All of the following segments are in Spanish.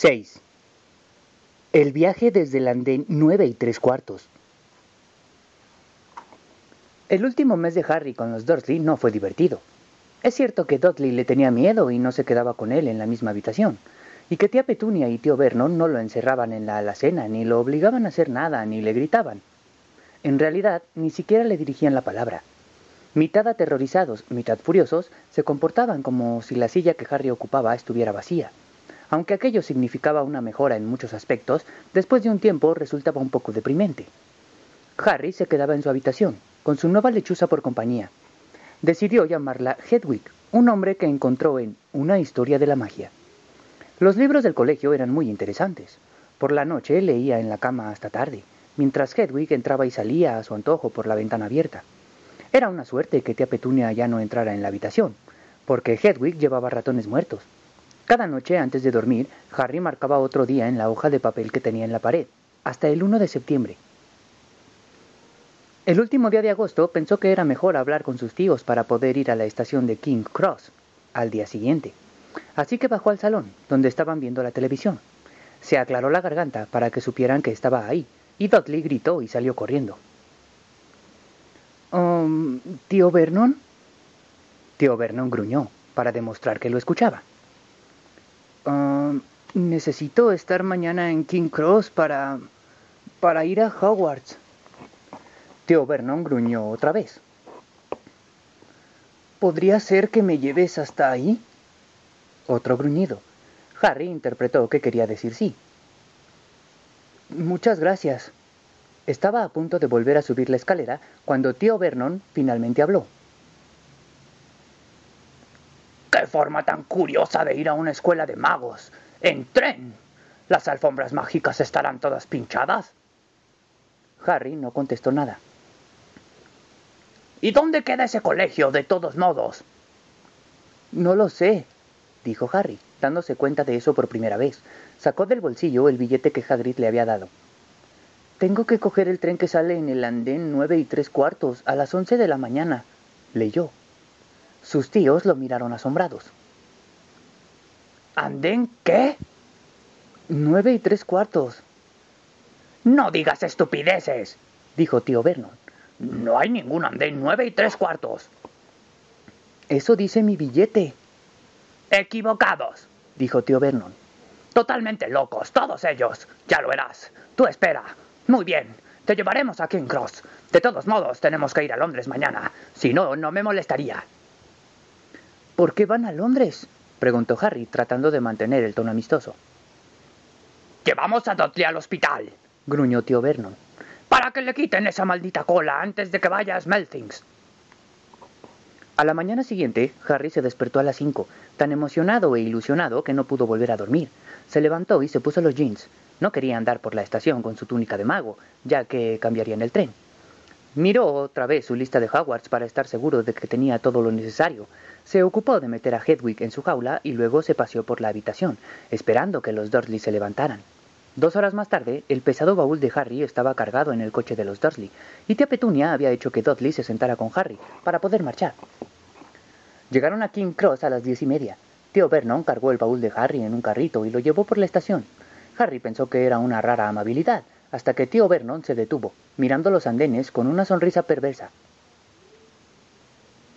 6. El viaje desde el andén 9 y tres cuartos. El último mes de Harry con los Dursley no fue divertido. Es cierto que Dudley le tenía miedo y no se quedaba con él en la misma habitación, y que tía Petunia y tío Vernon no lo encerraban en la alacena, ni lo obligaban a hacer nada, ni le gritaban. En realidad, ni siquiera le dirigían la palabra. Mitad aterrorizados, mitad furiosos, se comportaban como si la silla que Harry ocupaba estuviera vacía. Aunque aquello significaba una mejora en muchos aspectos, después de un tiempo resultaba un poco deprimente. Harry se quedaba en su habitación, con su nueva lechuza por compañía. Decidió llamarla Hedwig, un nombre que encontró en Una historia de la magia. Los libros del colegio eran muy interesantes. Por la noche leía en la cama hasta tarde, mientras Hedwig entraba y salía a su antojo por la ventana abierta. Era una suerte que tía Petunia ya no entrara en la habitación, porque Hedwig llevaba ratones muertos. Cada noche antes de dormir, Harry marcaba otro día en la hoja de papel que tenía en la pared, hasta el 1 de septiembre. El último día de agosto pensó que era mejor hablar con sus tíos para poder ir a la estación de King Cross al día siguiente. Así que bajó al salón, donde estaban viendo la televisión. Se aclaró la garganta para que supieran que estaba ahí, y Dudley gritó y salió corriendo. Um, ¿Tío Vernon? Tío Vernon gruñó, para demostrar que lo escuchaba. Necesito estar mañana en King Cross para... para ir a Hogwarts. Tío Vernon gruñó otra vez. ¿Podría ser que me lleves hasta ahí? Otro gruñido. Harry interpretó que quería decir sí. Muchas gracias. Estaba a punto de volver a subir la escalera cuando tío Vernon finalmente habló. ¡Qué forma tan curiosa de ir a una escuela de magos! ¡En tren! ¿Las alfombras mágicas estarán todas pinchadas? Harry no contestó nada. ¿Y dónde queda ese colegio, de todos modos? No lo sé, dijo Harry, dándose cuenta de eso por primera vez. Sacó del bolsillo el billete que Hagrid le había dado. Tengo que coger el tren que sale en el andén nueve y tres cuartos a las once de la mañana, leyó. Sus tíos lo miraron asombrados. ¿Andén qué? Nueve y tres cuartos. No digas estupideces, dijo tío Vernon. No hay ningún andén nueve y tres cuartos. Eso dice mi billete. Equivocados, dijo tío Vernon. Totalmente locos, todos ellos. Ya lo verás. Tú espera. Muy bien, te llevaremos a King Cross. De todos modos, tenemos que ir a Londres mañana. Si no, no me molestaría. ¿Por qué van a Londres? Preguntó Harry, tratando de mantener el tono amistoso. Llevamos a Dudley al hospital, gruñó tío Vernon, para que le quiten esa maldita cola antes de que vaya a Smelthings. A la mañana siguiente, Harry se despertó a las cinco, tan emocionado e ilusionado que no pudo volver a dormir. Se levantó y se puso los jeans. No quería andar por la estación con su túnica de mago, ya que cambiaría en el tren. Miró otra vez su lista de Hogwarts para estar seguro de que tenía todo lo necesario. Se ocupó de meter a Hedwig en su jaula y luego se paseó por la habitación, esperando que los Dursley se levantaran. Dos horas más tarde, el pesado baúl de Harry estaba cargado en el coche de los Dursley, y tía Petunia había hecho que Dudley se sentara con Harry para poder marchar. Llegaron a King Cross a las diez y media. Tío Vernon cargó el baúl de Harry en un carrito y lo llevó por la estación. Harry pensó que era una rara amabilidad, hasta que tío Vernon se detuvo, mirando los andenes con una sonrisa perversa.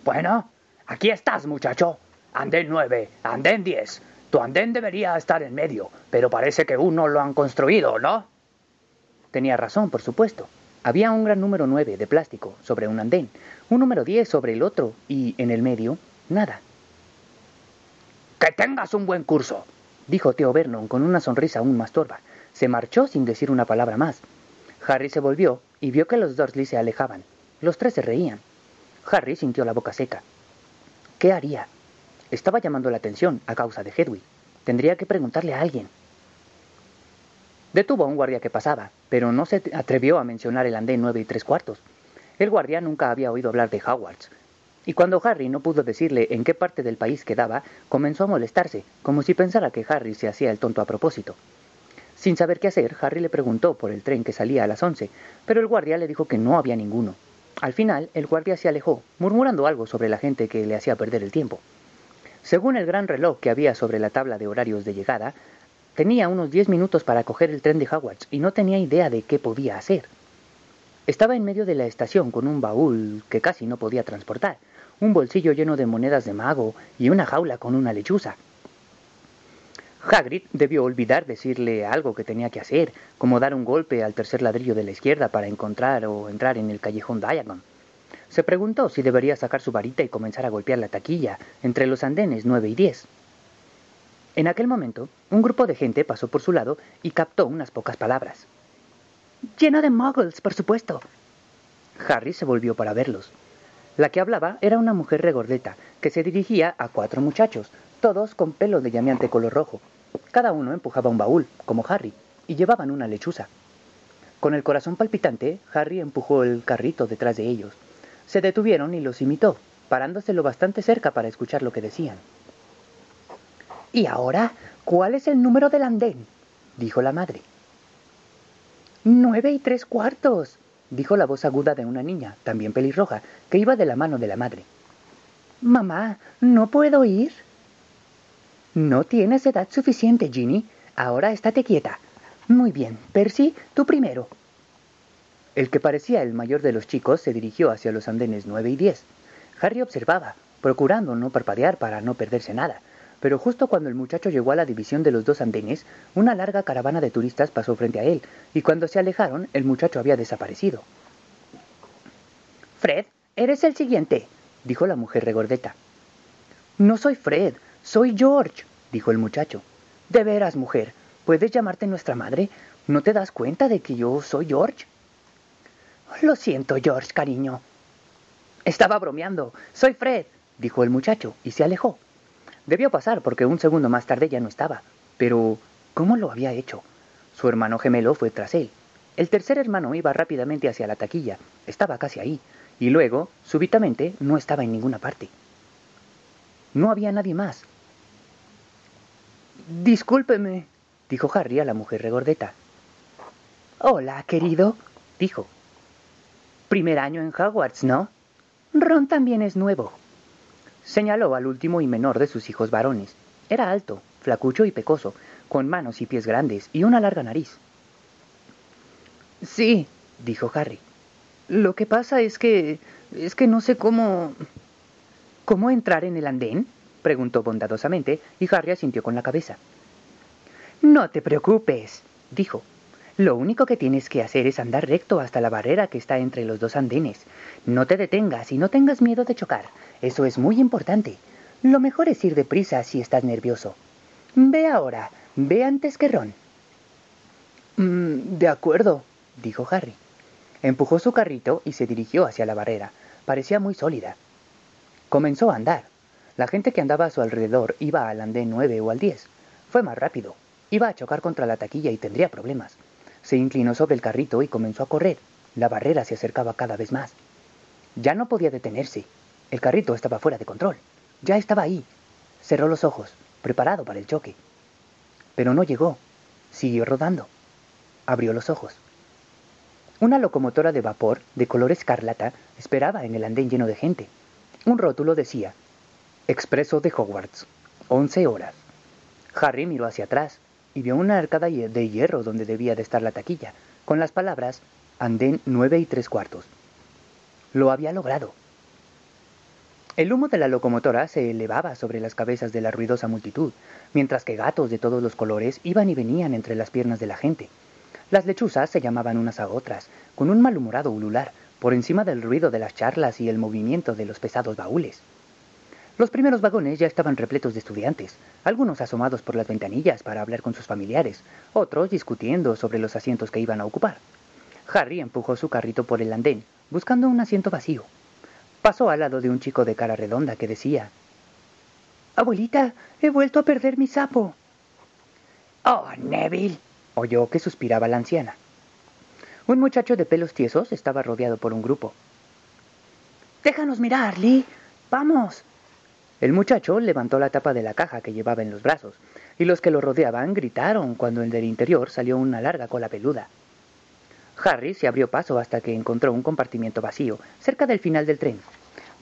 Bueno, aquí estás, muchacho. Andén nueve, andén diez. Tu andén debería estar en medio, pero parece que uno lo han construido, ¿no? Tenía razón, por supuesto. Había un gran número nueve de plástico sobre un andén, un número diez sobre el otro y, en el medio, nada. Que tengas un buen curso, dijo tío Vernon con una sonrisa aún más torva. Se marchó sin decir una palabra más. Harry se volvió y vio que los Dursley se alejaban. Los tres se reían. Harry sintió la boca seca. ¿Qué haría? Estaba llamando la atención a causa de Hedwig. Tendría que preguntarle a alguien. Detuvo a un guardia que pasaba, pero no se atrevió a mencionar el andén nueve y tres cuartos. El guardia nunca había oído hablar de Hogwarts, y cuando Harry no pudo decirle en qué parte del país quedaba, comenzó a molestarse, como si pensara que Harry se hacía el tonto a propósito. Sin saber qué hacer, Harry le preguntó por el tren que salía a las once, pero el guardia le dijo que no había ninguno. Al final, el guardia se alejó, murmurando algo sobre la gente que le hacía perder el tiempo. Según el gran reloj que había sobre la tabla de horarios de llegada, Tenía unos diez minutos para coger el tren de Hogwarts y no tenía idea de qué podía hacer. Estaba en medio de la estación con un baúl que casi no podía transportar, un bolsillo lleno de monedas de mago y una jaula con una lechuza. Hagrid debió olvidar decirle algo que tenía que hacer, como dar un golpe al tercer ladrillo de la izquierda para encontrar o entrar en el callejón Diagon. Se preguntó si debería sacar su varita y comenzar a golpear la taquilla entre los andenes 9 y 10. En aquel momento, un grupo de gente pasó por su lado y captó unas pocas palabras. Lleno de muggles, por supuesto. Harry se volvió para verlos. La que hablaba era una mujer regordeta, que se dirigía a cuatro muchachos, todos con pelo de llameante color rojo. Cada uno empujaba un baúl, como Harry, y llevaban una lechuza. Con el corazón palpitante, Harry empujó el carrito detrás de ellos. Se detuvieron y los imitó, parándose lo bastante cerca para escuchar lo que decían. ¿Y ahora cuál es el número del andén? dijo la madre. Nueve y tres cuartos, dijo la voz aguda de una niña, también pelirroja, que iba de la mano de la madre. Mamá, ¿no puedo ir? No tienes edad suficiente, Ginny. Ahora estate quieta. Muy bien, Percy, tú primero. El que parecía el mayor de los chicos se dirigió hacia los andenes nueve y diez. Harry observaba, procurando no parpadear para no perderse nada, pero justo cuando el muchacho llegó a la división de los dos andenes, una larga caravana de turistas pasó frente a él, y cuando se alejaron, el muchacho había desaparecido. Fred, eres el siguiente, dijo la mujer regordeta. No soy Fred, soy George, dijo el muchacho. De veras, mujer, ¿puedes llamarte nuestra madre? ¿No te das cuenta de que yo soy George? Lo siento, George, cariño. Estaba bromeando. Soy Fred, dijo el muchacho, y se alejó. Debió pasar porque un segundo más tarde ya no estaba. Pero, ¿cómo lo había hecho? Su hermano gemelo fue tras él. El tercer hermano iba rápidamente hacia la taquilla. Estaba casi ahí. Y luego, súbitamente, no estaba en ninguna parte. No había nadie más. Discúlpeme, dijo Harry a la mujer regordeta. Hola, querido, dijo. Primer año en Hogwarts, ¿no? Ron también es nuevo. Señaló al último y menor de sus hijos varones. Era alto, flacucho y pecoso, con manos y pies grandes y una larga nariz. Sí, dijo Harry. Lo que pasa es que... es que no sé cómo... ¿Cómo entrar en el andén? Preguntó bondadosamente, y Harry asintió con la cabeza. No te preocupes, dijo. Lo único que tienes que hacer es andar recto hasta la barrera que está entre los dos andenes. No te detengas y no tengas miedo de chocar. Eso es muy importante. Lo mejor es ir deprisa si estás nervioso. Ve ahora, ve antes que Ron. Mm, de acuerdo, dijo Harry. Empujó su carrito y se dirigió hacia la barrera. Parecía muy sólida. Comenzó a andar. La gente que andaba a su alrededor iba al andén 9 o al 10. Fue más rápido. Iba a chocar contra la taquilla y tendría problemas. Se inclinó sobre el carrito y comenzó a correr. La barrera se acercaba cada vez más. Ya no podía detenerse. El carrito estaba fuera de control. Ya estaba ahí. Cerró los ojos, preparado para el choque. Pero no llegó. Siguió rodando. Abrió los ojos. Una locomotora de vapor de color escarlata esperaba en el andén lleno de gente. Un rótulo decía, Expreso de Hogwarts, 11 horas. Harry miró hacia atrás y vio una arcada de hierro donde debía de estar la taquilla, con las palabras Andén 9 y tres cuartos. Lo había logrado. El humo de la locomotora se elevaba sobre las cabezas de la ruidosa multitud, mientras que gatos de todos los colores iban y venían entre las piernas de la gente. Las lechuzas se llamaban unas a otras, con un malhumorado ulular, por encima del ruido de las charlas y el movimiento de los pesados baúles. Los primeros vagones ya estaban repletos de estudiantes, algunos asomados por las ventanillas para hablar con sus familiares, otros discutiendo sobre los asientos que iban a ocupar. Harry empujó su carrito por el andén, buscando un asiento vacío. Pasó al lado de un chico de cara redonda que decía, Abuelita, he vuelto a perder mi sapo. Oh, Neville, oyó que suspiraba la anciana. Un muchacho de pelos tiesos estaba rodeado por un grupo. Déjanos mirar, Lee. Vamos. El muchacho levantó la tapa de la caja que llevaba en los brazos, y los que lo rodeaban gritaron cuando del interior salió una larga cola peluda. Harry se abrió paso hasta que encontró un compartimiento vacío, cerca del final del tren.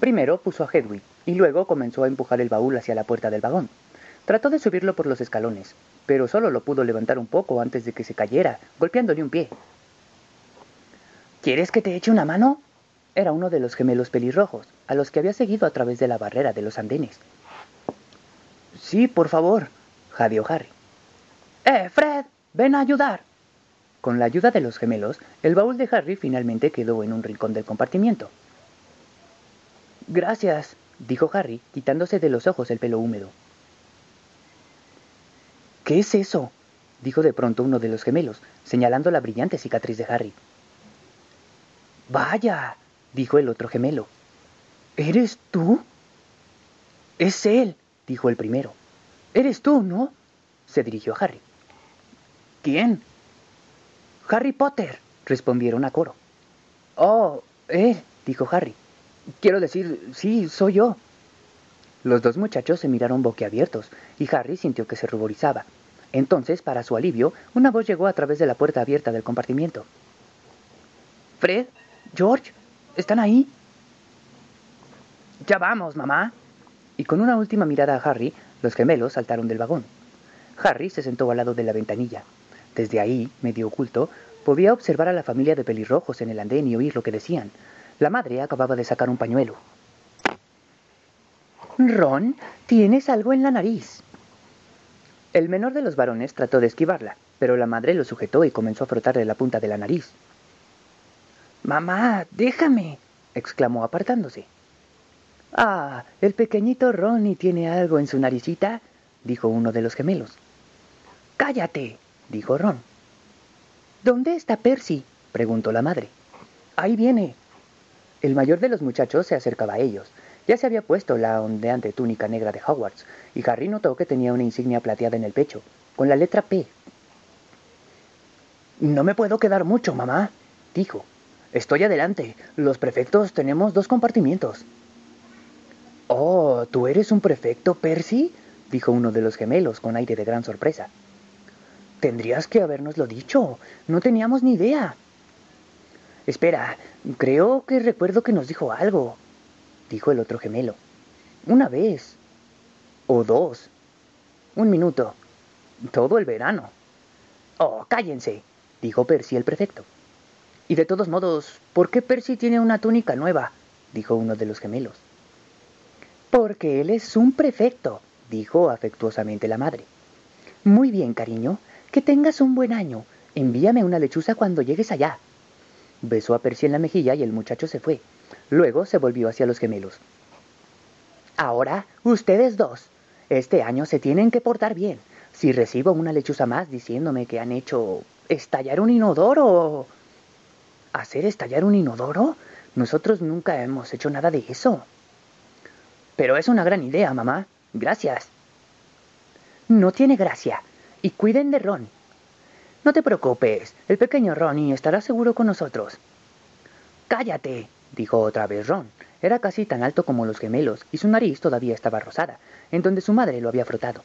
Primero puso a Hedwig, y luego comenzó a empujar el baúl hacia la puerta del vagón. Trató de subirlo por los escalones, pero solo lo pudo levantar un poco antes de que se cayera, golpeándole un pie. ¿Quieres que te eche una mano? Era uno de los gemelos pelirrojos, a los que había seguido a través de la barrera de los andenes. Sí, por favor, jadeó Harry. ¡Eh, Fred! ¡Ven a ayudar! Con la ayuda de los gemelos, el baúl de Harry finalmente quedó en un rincón del compartimiento. Gracias, dijo Harry, quitándose de los ojos el pelo húmedo. ¿Qué es eso? dijo de pronto uno de los gemelos, señalando la brillante cicatriz de Harry. Vaya, dijo el otro gemelo. ¿Eres tú? Es él, dijo el primero. Eres tú, ¿no? se dirigió a Harry. ¿Quién? Harry Potter, respondieron a coro. Oh, él, dijo Harry. Quiero decir, sí, soy yo. Los dos muchachos se miraron boquiabiertos y Harry sintió que se ruborizaba. Entonces, para su alivio, una voz llegó a través de la puerta abierta del compartimiento. Fred, George, ¿están ahí? Ya vamos, mamá. Y con una última mirada a Harry, los gemelos saltaron del vagón. Harry se sentó al lado de la ventanilla. Desde ahí, medio oculto, podía observar a la familia de pelirrojos en el andén y oír lo que decían. La madre acababa de sacar un pañuelo. Ron, tienes algo en la nariz. El menor de los varones trató de esquivarla, pero la madre lo sujetó y comenzó a frotarle la punta de la nariz. Mamá, déjame, exclamó apartándose. Ah, el pequeñito Ronnie tiene algo en su naricita, dijo uno de los gemelos. Cállate, dijo Ron. ¿Dónde está Percy? preguntó la madre. Ahí viene. El mayor de los muchachos se acercaba a ellos. Ya se había puesto la ondeante túnica negra de Hogwarts, y Harry notó que tenía una insignia plateada en el pecho, con la letra P. No me puedo quedar mucho, mamá, dijo. Estoy adelante. Los prefectos tenemos dos compartimientos. Oh, ¿tú eres un prefecto, Percy? dijo uno de los gemelos con aire de gran sorpresa. Tendrías que habernoslo dicho. No teníamos ni idea. Espera, creo que recuerdo que nos dijo algo, dijo el otro gemelo. Una vez. O dos. Un minuto. Todo el verano. Oh, cállense, dijo Percy el prefecto. Y de todos modos, ¿por qué Percy tiene una túnica nueva? dijo uno de los gemelos. Porque él es un prefecto, dijo afectuosamente la madre. Muy bien, cariño, que tengas un buen año. Envíame una lechuza cuando llegues allá. Besó a Percy en la mejilla y el muchacho se fue. Luego se volvió hacia los gemelos. Ahora, ustedes dos, este año se tienen que portar bien. Si recibo una lechuza más diciéndome que han hecho estallar un inodoro ¿Hacer estallar un inodoro? Nosotros nunca hemos hecho nada de eso. Pero es una gran idea, mamá. Gracias. No tiene gracia. Y cuiden de Ron. No te preocupes, el pequeño Ronnie estará seguro con nosotros. Cállate, dijo otra vez Ron. Era casi tan alto como los gemelos, y su nariz todavía estaba rosada, en donde su madre lo había frotado.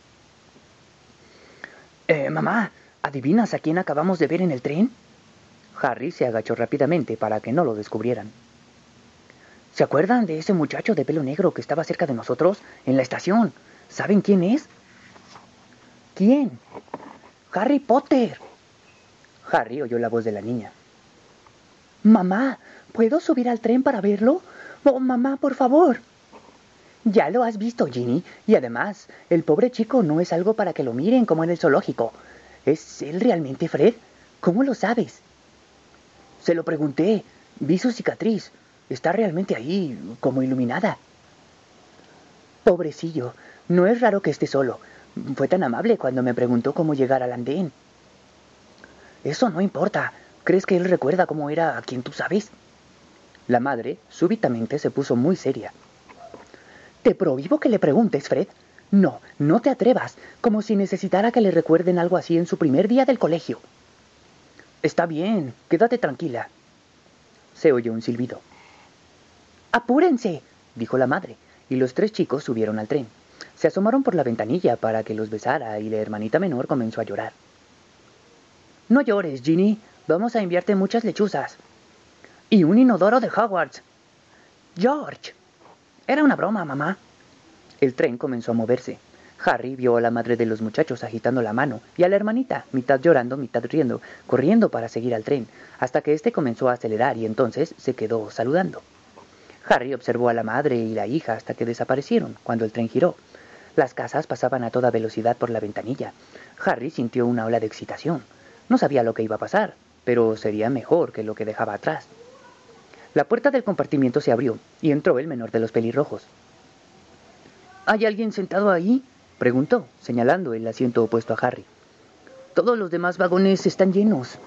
Eh, mamá, ¿adivinas a quién acabamos de ver en el tren? Harry se agachó rápidamente para que no lo descubrieran. ¿Se acuerdan de ese muchacho de pelo negro que estaba cerca de nosotros en la estación? ¿Saben quién es? ¿Quién? Harry Potter. Harry oyó la voz de la niña. Mamá, ¿puedo subir al tren para verlo? Oh, mamá, por favor. Ya lo has visto, Ginny, y además, el pobre chico no es algo para que lo miren como en el zoológico. ¿Es él realmente Fred? ¿Cómo lo sabes? Se lo pregunté. Vi su cicatriz. Está realmente ahí, como iluminada. Pobrecillo, no es raro que esté solo. Fue tan amable cuando me preguntó cómo llegar al andén. Eso no importa. ¿Crees que él recuerda cómo era a quien tú sabes? La madre súbitamente se puso muy seria. Te prohíbo que le preguntes, Fred. No, no te atrevas, como si necesitara que le recuerden algo así en su primer día del colegio. Está bien, quédate tranquila. Se oyó un silbido. Apúrense, dijo la madre, y los tres chicos subieron al tren. Se asomaron por la ventanilla para que los besara y la hermanita menor comenzó a llorar. No llores, Ginny. Vamos a enviarte muchas lechuzas. Y un inodoro de Hogwarts. George. Era una broma, mamá. El tren comenzó a moverse. Harry vio a la madre de los muchachos agitando la mano y a la hermanita, mitad llorando, mitad riendo, corriendo para seguir al tren, hasta que éste comenzó a acelerar y entonces se quedó saludando. Harry observó a la madre y la hija hasta que desaparecieron cuando el tren giró. Las casas pasaban a toda velocidad por la ventanilla. Harry sintió una ola de excitación. No sabía lo que iba a pasar, pero sería mejor que lo que dejaba atrás. La puerta del compartimiento se abrió y entró el menor de los pelirrojos. ¿Hay alguien sentado ahí? Preguntó, señalando el asiento opuesto a Harry. Todos los demás vagones están llenos.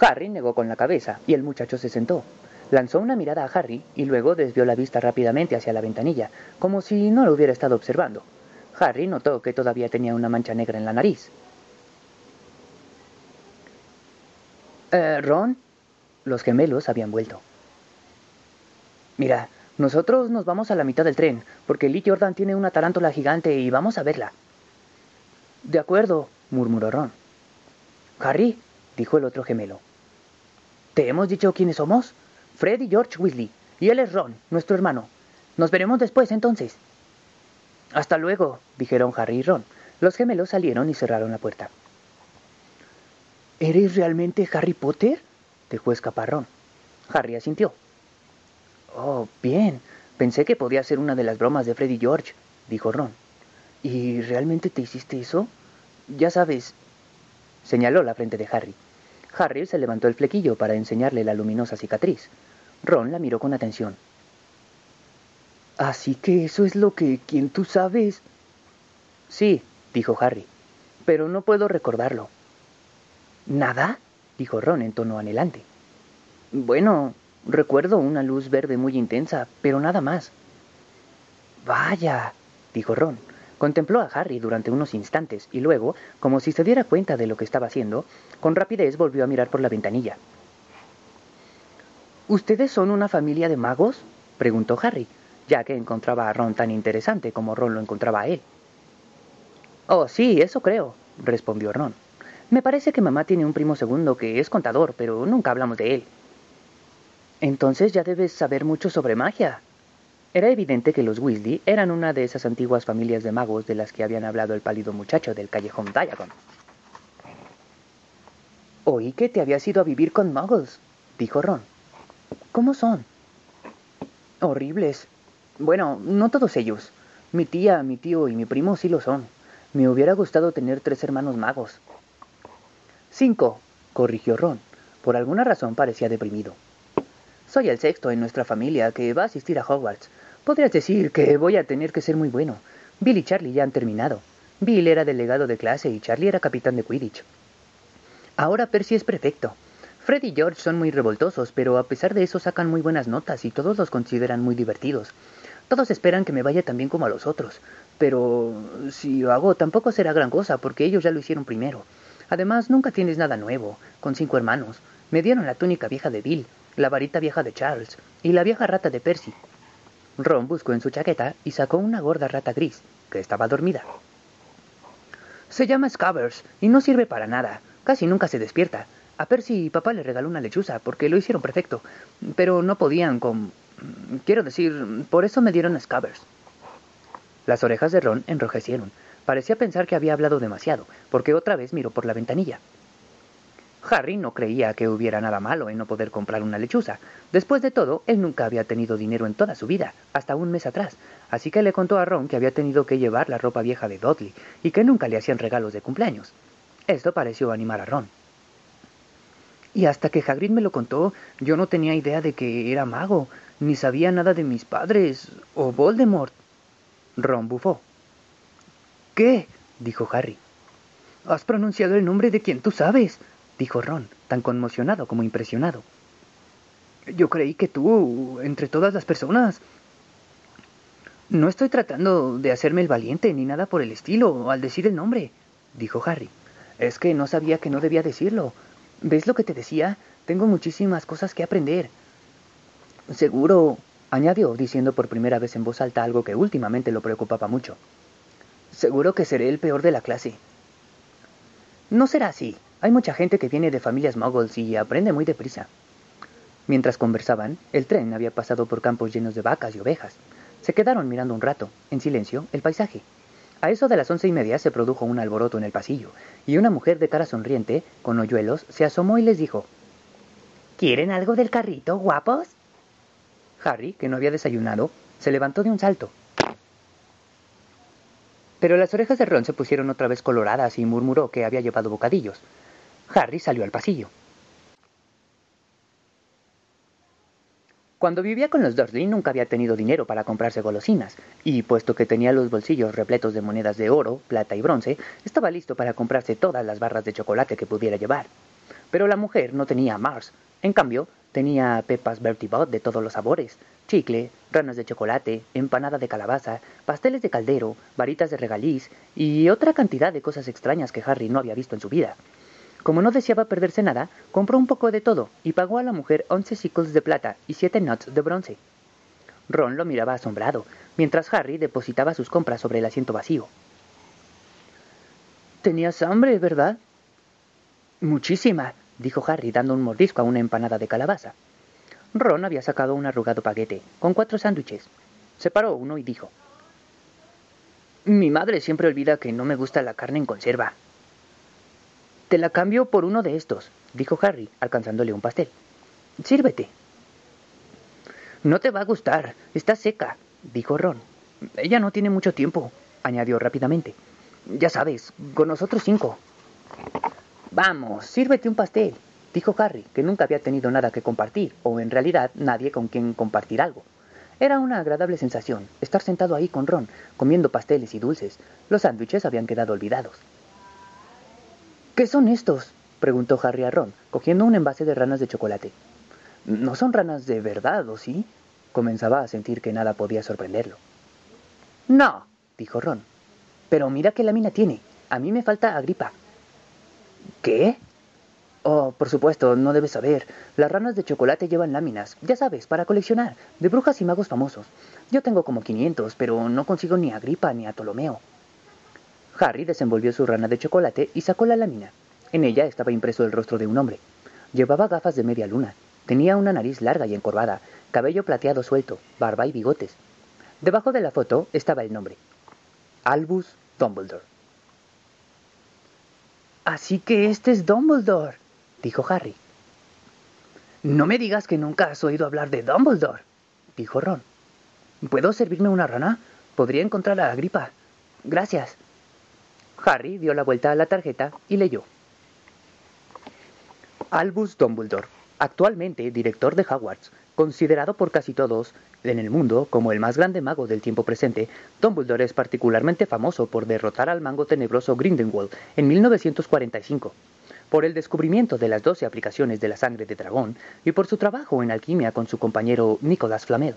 Harry negó con la cabeza y el muchacho se sentó. Lanzó una mirada a Harry y luego desvió la vista rápidamente hacia la ventanilla, como si no lo hubiera estado observando. Harry notó que todavía tenía una mancha negra en la nariz. Eh, Ron, los gemelos habían vuelto. Mira, nosotros nos vamos a la mitad del tren, porque Lee Jordan tiene una tarántula gigante y vamos a verla. De acuerdo, murmuró Ron. Harry, dijo el otro gemelo. ¿Te hemos dicho quiénes somos? Fred y George Weasley, y él es Ron, nuestro hermano. Nos veremos después entonces. Hasta luego, dijeron Harry y Ron. Los gemelos salieron y cerraron la puerta. ¿Eres realmente Harry Potter? dejó escapar Ron. Harry asintió. Oh, bien. Pensé que podía ser una de las bromas de Fred y George, dijo Ron. ¿Y realmente te hiciste eso? Ya sabes, señaló la frente de Harry. Harry se levantó el flequillo para enseñarle la luminosa cicatriz. Ron la miró con atención. Así que eso es lo que quien tú sabes. Sí, dijo Harry, pero no puedo recordarlo. ¿Nada? dijo Ron en tono anhelante. Bueno, recuerdo una luz verde muy intensa, pero nada más. Vaya, dijo Ron. Contempló a Harry durante unos instantes y luego, como si se diera cuenta de lo que estaba haciendo, con rapidez volvió a mirar por la ventanilla. ¿Ustedes son una familia de magos? preguntó Harry, ya que encontraba a Ron tan interesante como Ron lo encontraba a él. Oh, sí, eso creo, respondió Ron. Me parece que mamá tiene un primo segundo que es contador, pero nunca hablamos de él. Entonces ya debes saber mucho sobre magia. Era evidente que los Weasley eran una de esas antiguas familias de magos de las que habían hablado el pálido muchacho del callejón Diagon. Oí que te habías ido a vivir con muggles, dijo Ron. ¿Cómo son? Horribles. Bueno, no todos ellos. Mi tía, mi tío y mi primo sí lo son. Me hubiera gustado tener tres hermanos magos. Cinco, corrigió Ron. Por alguna razón parecía deprimido. Soy el sexto en nuestra familia que va a asistir a Hogwarts. Podrías decir que voy a tener que ser muy bueno. Bill y Charlie ya han terminado. Bill era delegado de clase y Charlie era capitán de Quidditch. Ahora Percy es prefecto. Fred y George son muy revoltosos, pero a pesar de eso sacan muy buenas notas y todos los consideran muy divertidos. Todos esperan que me vaya tan bien como a los otros, pero si lo hago tampoco será gran cosa porque ellos ya lo hicieron primero. Además, nunca tienes nada nuevo, con cinco hermanos. Me dieron la túnica vieja de Bill, la varita vieja de Charles y la vieja rata de Percy. Ron buscó en su chaqueta y sacó una gorda rata gris, que estaba dormida. Se llama Scabbers y no sirve para nada. Casi nunca se despierta. A Percy y papá le regaló una lechuza porque lo hicieron perfecto, pero no podían con... Quiero decir, por eso me dieron a Scabbers. Las orejas de Ron enrojecieron. Parecía pensar que había hablado demasiado, porque otra vez miró por la ventanilla. Harry no creía que hubiera nada malo en no poder comprar una lechuza. Después de todo, él nunca había tenido dinero en toda su vida, hasta un mes atrás, así que le contó a Ron que había tenido que llevar la ropa vieja de Dudley y que nunca le hacían regalos de cumpleaños. Esto pareció animar a Ron. Y hasta que Hagrid me lo contó, yo no tenía idea de que era mago, ni sabía nada de mis padres o Voldemort. Ron bufó. ¿Qué? dijo Harry. Has pronunciado el nombre de quien tú sabes, dijo Ron, tan conmocionado como impresionado. Yo creí que tú, entre todas las personas... No estoy tratando de hacerme el valiente ni nada por el estilo al decir el nombre, dijo Harry. Es que no sabía que no debía decirlo. ¿Ves lo que te decía? Tengo muchísimas cosas que aprender. Seguro, añadió, diciendo por primera vez en voz alta algo que últimamente lo preocupaba mucho. Seguro que seré el peor de la clase. No será así. Hay mucha gente que viene de familias muggles y aprende muy deprisa. Mientras conversaban, el tren había pasado por campos llenos de vacas y ovejas. Se quedaron mirando un rato, en silencio, el paisaje. A eso de las once y media se produjo un alboroto en el pasillo, y una mujer de cara sonriente, con hoyuelos, se asomó y les dijo ¿Quieren algo del carrito, guapos? Harry, que no había desayunado, se levantó de un salto. Pero las orejas de Ron se pusieron otra vez coloradas y murmuró que había llevado bocadillos. Harry salió al pasillo. Cuando vivía con los Dursley nunca había tenido dinero para comprarse golosinas, y puesto que tenía los bolsillos repletos de monedas de oro, plata y bronce, estaba listo para comprarse todas las barras de chocolate que pudiera llevar. Pero la mujer no tenía Mars. En cambio, tenía pepas Bertie Bott de todos los sabores, chicle, ranas de chocolate, empanada de calabaza, pasteles de caldero, varitas de regaliz y otra cantidad de cosas extrañas que Harry no había visto en su vida. Como no deseaba perderse nada, compró un poco de todo y pagó a la mujer once sickles de plata y siete nuts de bronce. Ron lo miraba asombrado, mientras Harry depositaba sus compras sobre el asiento vacío. Tenías hambre, ¿verdad? Muchísima, dijo Harry dando un mordisco a una empanada de calabaza. Ron había sacado un arrugado paquete, con cuatro sándwiches. Separó uno y dijo, Mi madre siempre olvida que no me gusta la carne en conserva. Te la cambio por uno de estos, dijo Harry, alcanzándole un pastel. Sírvete. No te va a gustar, está seca, dijo Ron. Ella no tiene mucho tiempo, añadió rápidamente. Ya sabes, con nosotros cinco. Vamos, sírvete un pastel, dijo Harry, que nunca había tenido nada que compartir, o en realidad nadie con quien compartir algo. Era una agradable sensación estar sentado ahí con Ron, comiendo pasteles y dulces. Los sándwiches habían quedado olvidados. ¿Qué son estos? preguntó Harry a Ron, cogiendo un envase de ranas de chocolate. No son ranas de verdad, ¿o sí? Comenzaba a sentir que nada podía sorprenderlo. No, dijo Ron. Pero mira qué lámina tiene. A mí me falta agripa. ¿Qué? Oh, por supuesto, no debes saber. Las ranas de chocolate llevan láminas, ya sabes, para coleccionar, de brujas y magos famosos. Yo tengo como 500, pero no consigo ni a Agripa ni a Ptolomeo. Harry desenvolvió su rana de chocolate y sacó la lámina. En ella estaba impreso el rostro de un hombre. Llevaba gafas de media luna. Tenía una nariz larga y encorvada, cabello plateado suelto, barba y bigotes. Debajo de la foto estaba el nombre. Albus Dumbledore. Así que este es Dumbledore, dijo Harry. No me digas que nunca has oído hablar de Dumbledore, dijo Ron. ¿Puedo servirme una rana? Podría encontrar a la gripa. Gracias. Harry dio la vuelta a la tarjeta y leyó. Albus Dumbledore, actualmente director de Hogwarts, considerado por casi todos en el mundo como el más grande mago del tiempo presente, Dumbledore es particularmente famoso por derrotar al mango tenebroso Grindelwald en 1945, por el descubrimiento de las doce aplicaciones de la sangre de dragón y por su trabajo en alquimia con su compañero Nicolas Flamel.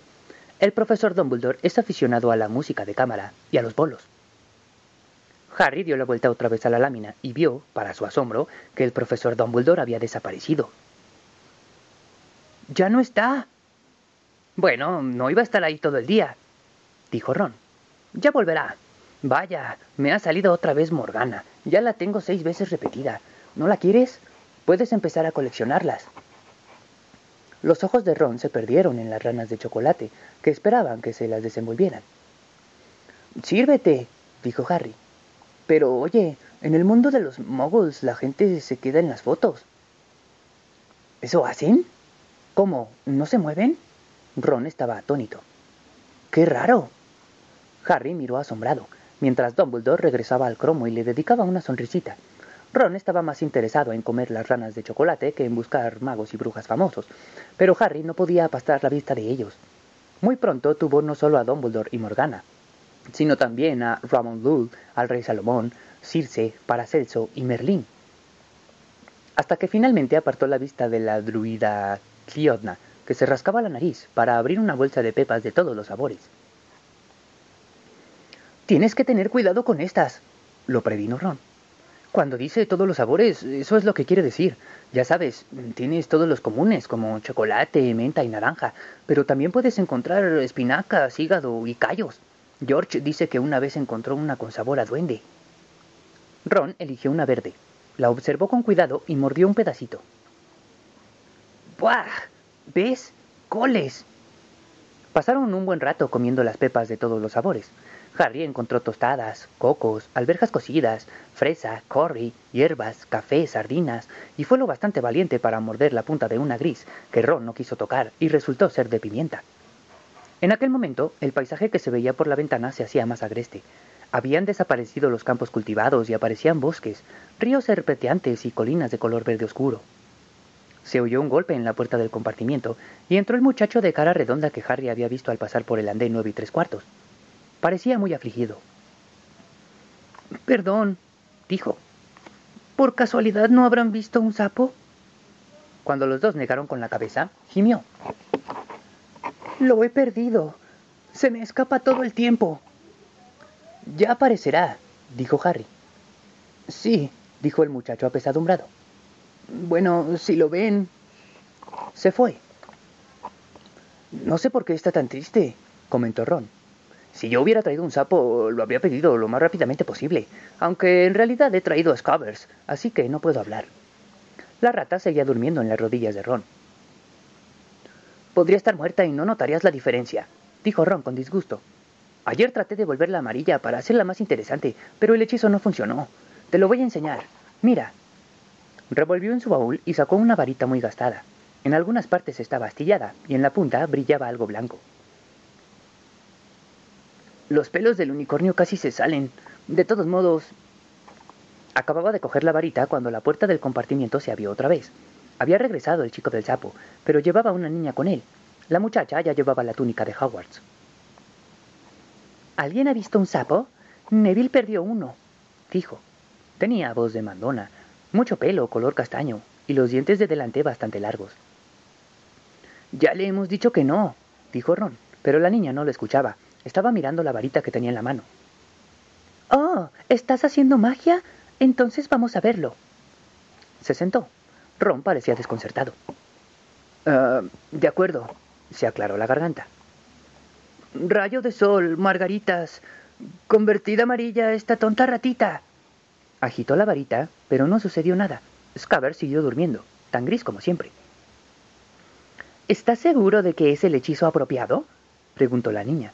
El profesor Dumbledore es aficionado a la música de cámara y a los bolos. Harry dio la vuelta otra vez a la lámina y vio, para su asombro, que el profesor Dumbledore había desaparecido. Ya no está. Bueno, no iba a estar ahí todo el día, dijo Ron. Ya volverá. Vaya, me ha salido otra vez Morgana. Ya la tengo seis veces repetida. ¿No la quieres? Puedes empezar a coleccionarlas. Los ojos de Ron se perdieron en las ranas de chocolate, que esperaban que se las desenvolvieran. Sírvete, dijo Harry. Pero oye, en el mundo de los moguls la gente se queda en las fotos. ¿Eso hacen? ¿Cómo? ¿No se mueven? Ron estaba atónito. ¡Qué raro! Harry miró asombrado, mientras Dumbledore regresaba al cromo y le dedicaba una sonrisita. Ron estaba más interesado en comer las ranas de chocolate que en buscar magos y brujas famosos, pero Harry no podía apastar la vista de ellos. Muy pronto tuvo no solo a Dumbledore y Morgana, sino también a Ramon Lull, al rey Salomón, Circe, Paracelso y Merlín. Hasta que finalmente apartó la vista de la druida Cliodna, que se rascaba la nariz para abrir una bolsa de pepas de todos los sabores. Tienes que tener cuidado con estas, lo previno Ron. Cuando dice todos los sabores, eso es lo que quiere decir. Ya sabes, tienes todos los comunes, como chocolate, menta y naranja, pero también puedes encontrar espinacas, hígado y callos. George dice que una vez encontró una con sabor a duende. Ron eligió una verde, la observó con cuidado y mordió un pedacito. ¡Buah! ¿Ves? ¡Coles! Pasaron un buen rato comiendo las pepas de todos los sabores. Harry encontró tostadas, cocos, alberjas cocidas, fresa, curry, hierbas, café, sardinas, y fue lo bastante valiente para morder la punta de una gris que Ron no quiso tocar y resultó ser de pimienta. En aquel momento, el paisaje que se veía por la ventana se hacía más agreste. Habían desaparecido los campos cultivados y aparecían bosques, ríos serpenteantes y colinas de color verde oscuro. Se oyó un golpe en la puerta del compartimiento y entró el muchacho de cara redonda que Harry había visto al pasar por el andén nueve y tres cuartos. Parecía muy afligido. Perdón, dijo. ¿Por casualidad no habrán visto un sapo? Cuando los dos negaron con la cabeza, gimió. Lo he perdido. Se me escapa todo el tiempo. Ya aparecerá, dijo Harry. Sí, dijo el muchacho apesadumbrado. Bueno, si lo ven. Se fue. No sé por qué está tan triste, comentó Ron. Si yo hubiera traído un sapo, lo habría pedido lo más rápidamente posible, aunque en realidad he traído a así que no puedo hablar. La rata seguía durmiendo en las rodillas de Ron. Podría estar muerta y no notarías la diferencia, dijo Ron con disgusto. Ayer traté de volverla amarilla para hacerla más interesante, pero el hechizo no funcionó. Te lo voy a enseñar. Mira. Revolvió en su baúl y sacó una varita muy gastada. En algunas partes estaba astillada y en la punta brillaba algo blanco. Los pelos del unicornio casi se salen. De todos modos... Acababa de coger la varita cuando la puerta del compartimiento se abrió otra vez. Había regresado el chico del sapo, pero llevaba una niña con él. La muchacha ya llevaba la túnica de Hogwarts. ¿Alguien ha visto un sapo? Neville perdió uno, dijo. Tenía voz de mandona, mucho pelo color castaño y los dientes de delante bastante largos. Ya le hemos dicho que no, dijo Ron, pero la niña no lo escuchaba. Estaba mirando la varita que tenía en la mano. Oh, ¿estás haciendo magia? Entonces vamos a verlo. Se sentó. Ron parecía desconcertado. Ah, de acuerdo, se aclaró la garganta. Rayo de sol, margaritas. Convertida amarilla esta tonta ratita. Agitó la varita, pero no sucedió nada. Scabbers siguió durmiendo, tan gris como siempre. ¿Estás seguro de que es el hechizo apropiado? preguntó la niña.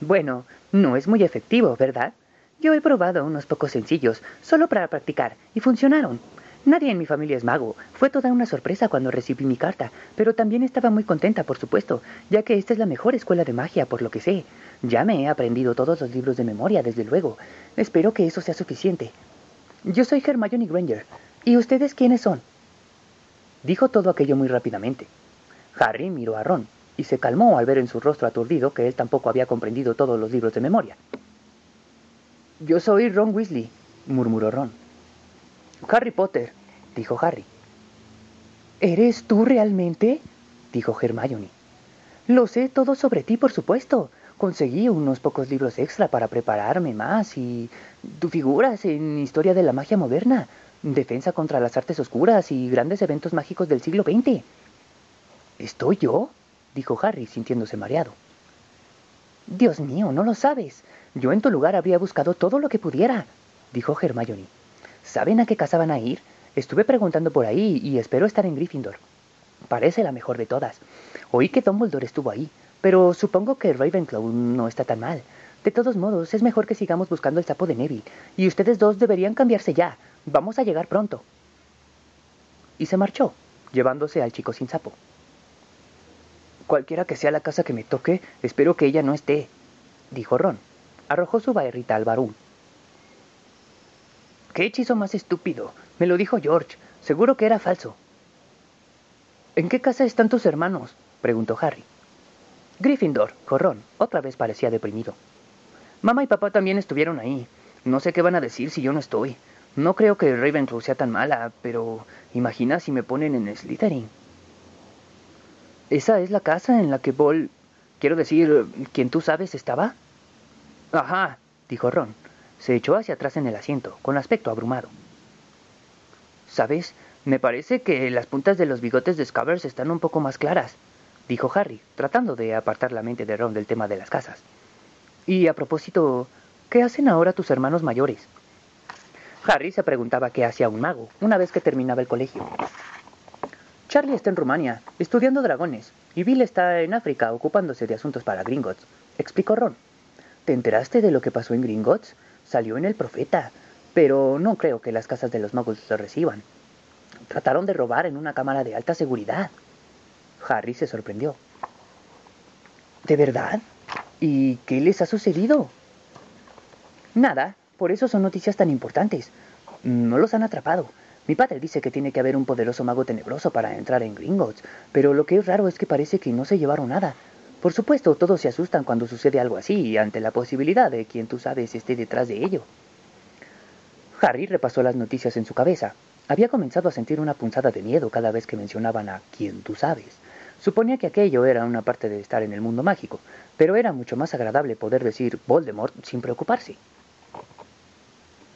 Bueno, no es muy efectivo, ¿verdad? Yo he probado unos pocos sencillos, solo para practicar, y funcionaron. Nadie en mi familia es mago. Fue toda una sorpresa cuando recibí mi carta, pero también estaba muy contenta, por supuesto, ya que esta es la mejor escuela de magia, por lo que sé. Ya me he aprendido todos los libros de memoria, desde luego. Espero que eso sea suficiente. Yo soy Hermione Granger. ¿Y ustedes quiénes son? Dijo todo aquello muy rápidamente. Harry miró a Ron y se calmó al ver en su rostro aturdido que él tampoco había comprendido todos los libros de memoria. Yo soy Ron Weasley, murmuró Ron. Harry Potter, dijo Harry. ¿Eres tú realmente? dijo Hermione. Lo sé todo sobre ti, por supuesto. Conseguí unos pocos libros extra para prepararme más y tú figuras en Historia de la Magia Moderna, Defensa contra las Artes Oscuras y grandes eventos mágicos del siglo XX. ¿Estoy yo? dijo Harry, sintiéndose mareado. Dios mío, no lo sabes. Yo en tu lugar habría buscado todo lo que pudiera, dijo Hermione. ¿Saben a qué casa van a ir? Estuve preguntando por ahí y espero estar en Gryffindor. Parece la mejor de todas. Oí que Dumbledore estuvo ahí, pero supongo que Ravenclaw no está tan mal. De todos modos, es mejor que sigamos buscando el sapo de Neville, y ustedes dos deberían cambiarse ya. Vamos a llegar pronto. Y se marchó, llevándose al chico sin sapo. Cualquiera que sea la casa que me toque, espero que ella no esté, dijo Ron. Arrojó su baerrita al baúl. ¿Qué hechizo más estúpido? Me lo dijo George. Seguro que era falso. ¿En qué casa están tus hermanos? preguntó Harry. Gryffindor, Corrón, otra vez parecía deprimido. Mamá y papá también estuvieron ahí. No sé qué van a decir si yo no estoy. No creo que Ravenclaw sea tan mala, pero imagina si me ponen en Slytherin. ¿Esa es la casa en la que Vol... Quiero decir, quien tú sabes estaba? Ajá, dijo Ron. Se echó hacia atrás en el asiento, con aspecto abrumado. ¿Sabes? Me parece que las puntas de los bigotes de Scabbers están un poco más claras, dijo Harry, tratando de apartar la mente de Ron del tema de las casas. Y a propósito, ¿qué hacen ahora tus hermanos mayores? Harry se preguntaba qué hacía un mago una vez que terminaba el colegio. Charlie está en Rumania, estudiando dragones, y Bill está en África ocupándose de asuntos para Gringotts, explicó Ron. ¿Te enteraste de lo que pasó en Gringotts? Salió en el profeta, pero no creo que las casas de los muggles lo reciban. Trataron de robar en una cámara de alta seguridad. Harry se sorprendió. ¿De verdad? ¿Y qué les ha sucedido? Nada, por eso son noticias tan importantes. No los han atrapado. Mi padre dice que tiene que haber un poderoso mago tenebroso para entrar en Gringotts, pero lo que es raro es que parece que no se llevaron nada. Por supuesto, todos se asustan cuando sucede algo así, ante la posibilidad de quien tú sabes esté detrás de ello. Harry repasó las noticias en su cabeza. Había comenzado a sentir una punzada de miedo cada vez que mencionaban a quien tú sabes. Suponía que aquello era una parte de estar en el mundo mágico, pero era mucho más agradable poder decir Voldemort sin preocuparse.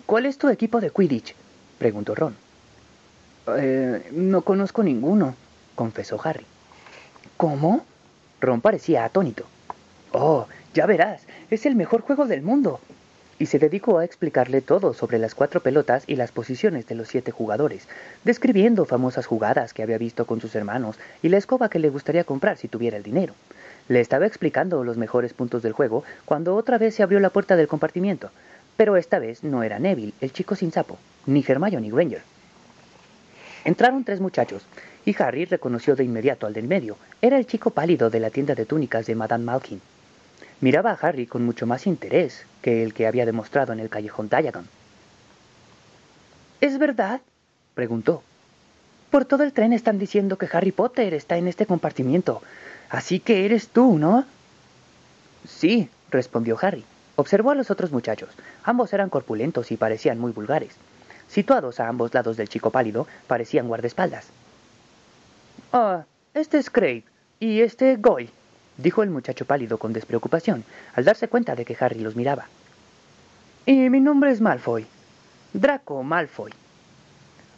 ¿Cuál es tu equipo de Quidditch? preguntó Ron. Eh, no conozco ninguno, confesó Harry. ¿Cómo? Ron parecía atónito. Oh, ya verás, es el mejor juego del mundo. Y se dedicó a explicarle todo sobre las cuatro pelotas y las posiciones de los siete jugadores, describiendo famosas jugadas que había visto con sus hermanos y la escoba que le gustaría comprar si tuviera el dinero. Le estaba explicando los mejores puntos del juego cuando otra vez se abrió la puerta del compartimiento, pero esta vez no era Neville, el chico sin sapo, ni Hermione Granger. Entraron tres muchachos, y Harry reconoció de inmediato al del medio. Era el chico pálido de la tienda de túnicas de Madame Malkin. Miraba a Harry con mucho más interés que el que había demostrado en el callejón Diagon. ¿Es verdad? preguntó. Por todo el tren están diciendo que Harry Potter está en este compartimiento. Así que eres tú, ¿no? Sí, respondió Harry. Observó a los otros muchachos. Ambos eran corpulentos y parecían muy vulgares. Situados a ambos lados del chico pálido, parecían guardaespaldas. Ah, este es Craig y este Goy, dijo el muchacho pálido con despreocupación, al darse cuenta de que Harry los miraba. Y mi nombre es Malfoy. Draco Malfoy.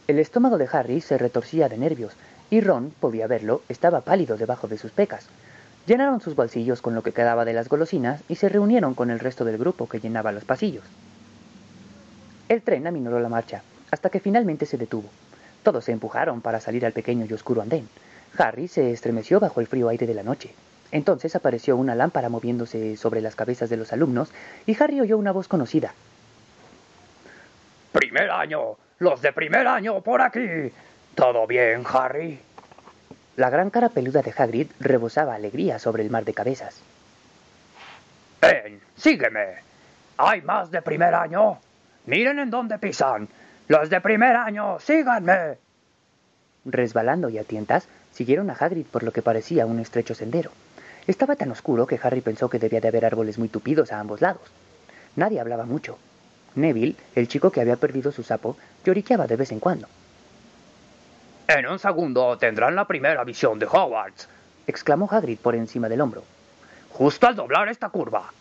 El estómago de Harry se retorcía de nervios, y Ron, podía verlo, estaba pálido debajo de sus pecas. Llenaron sus bolsillos con lo que quedaba de las golosinas y se reunieron con el resto del grupo que llenaba los pasillos. El tren aminoró la marcha, hasta que finalmente se detuvo. Todos se empujaron para salir al pequeño y oscuro andén. Harry se estremeció bajo el frío aire de la noche. Entonces apareció una lámpara moviéndose sobre las cabezas de los alumnos y Harry oyó una voz conocida. Primer año, los de primer año por aquí. ¿Todo bien, Harry? La gran cara peluda de Hagrid rebosaba alegría sobre el mar de cabezas. Ven, sígueme. ¿Hay más de primer año? Miren en dónde pisan. Los de primer año, síganme. Resbalando y a tientas, siguieron a Hagrid por lo que parecía un estrecho sendero. Estaba tan oscuro que Harry pensó que debía de haber árboles muy tupidos a ambos lados. Nadie hablaba mucho. Neville, el chico que había perdido su sapo, lloriqueaba de vez en cuando. En un segundo tendrán la primera visión de Hogwarts, exclamó Hagrid por encima del hombro. Justo al doblar esta curva.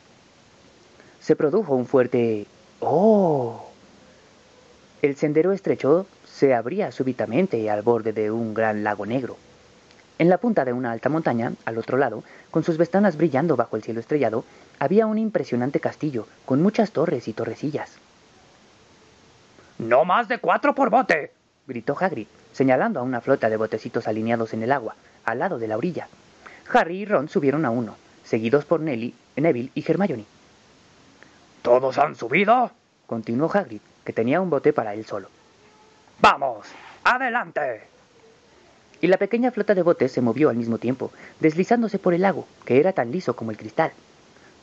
Se produjo un fuerte ¡Oh! El sendero estrecho se abría súbitamente al borde de un gran lago negro. En la punta de una alta montaña, al otro lado, con sus ventanas brillando bajo el cielo estrellado, había un impresionante castillo con muchas torres y torrecillas. ¡No más de cuatro por bote! gritó Hagrid, señalando a una flota de botecitos alineados en el agua, al lado de la orilla. Harry y Ron subieron a uno, seguidos por Nelly, Neville y Hermione. ¿Todos han subido? continuó Hagrid, que tenía un bote para él solo. ¡Vamos! ¡Adelante! Y la pequeña flota de botes se movió al mismo tiempo, deslizándose por el lago, que era tan liso como el cristal.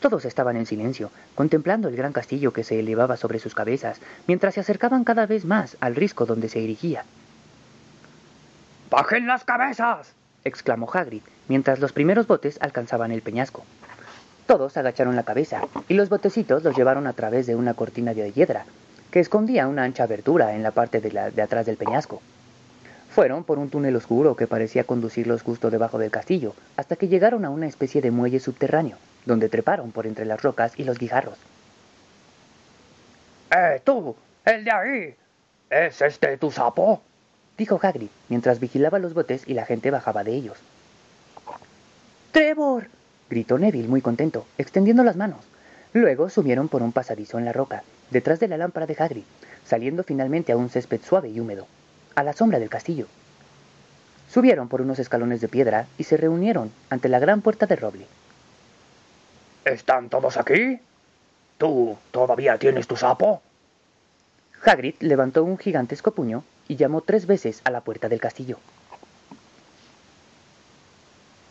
Todos estaban en silencio, contemplando el gran castillo que se elevaba sobre sus cabezas, mientras se acercaban cada vez más al risco donde se erigía. ¡Bajen las cabezas! exclamó Hagrid, mientras los primeros botes alcanzaban el peñasco. Todos agacharon la cabeza y los botecitos los llevaron a través de una cortina de hiedra que escondía una ancha abertura en la parte de, de atrás del peñasco. Fueron por un túnel oscuro que parecía conducirlos justo debajo del castillo, hasta que llegaron a una especie de muelle subterráneo, donde treparon por entre las rocas y los guijarros. ¡Eh, tú! ¡El de ahí! ¿Es este tu sapo? dijo Hagrid, mientras vigilaba los botes y la gente bajaba de ellos. ¡Trevor! gritó Neville muy contento, extendiendo las manos. Luego subieron por un pasadizo en la roca, detrás de la lámpara de Hagrid, saliendo finalmente a un césped suave y húmedo, a la sombra del castillo. Subieron por unos escalones de piedra y se reunieron ante la gran puerta de roble. ¿Están todos aquí? ¿Tú todavía tienes tu sapo? Hagrid levantó un gigantesco puño y llamó tres veces a la puerta del castillo.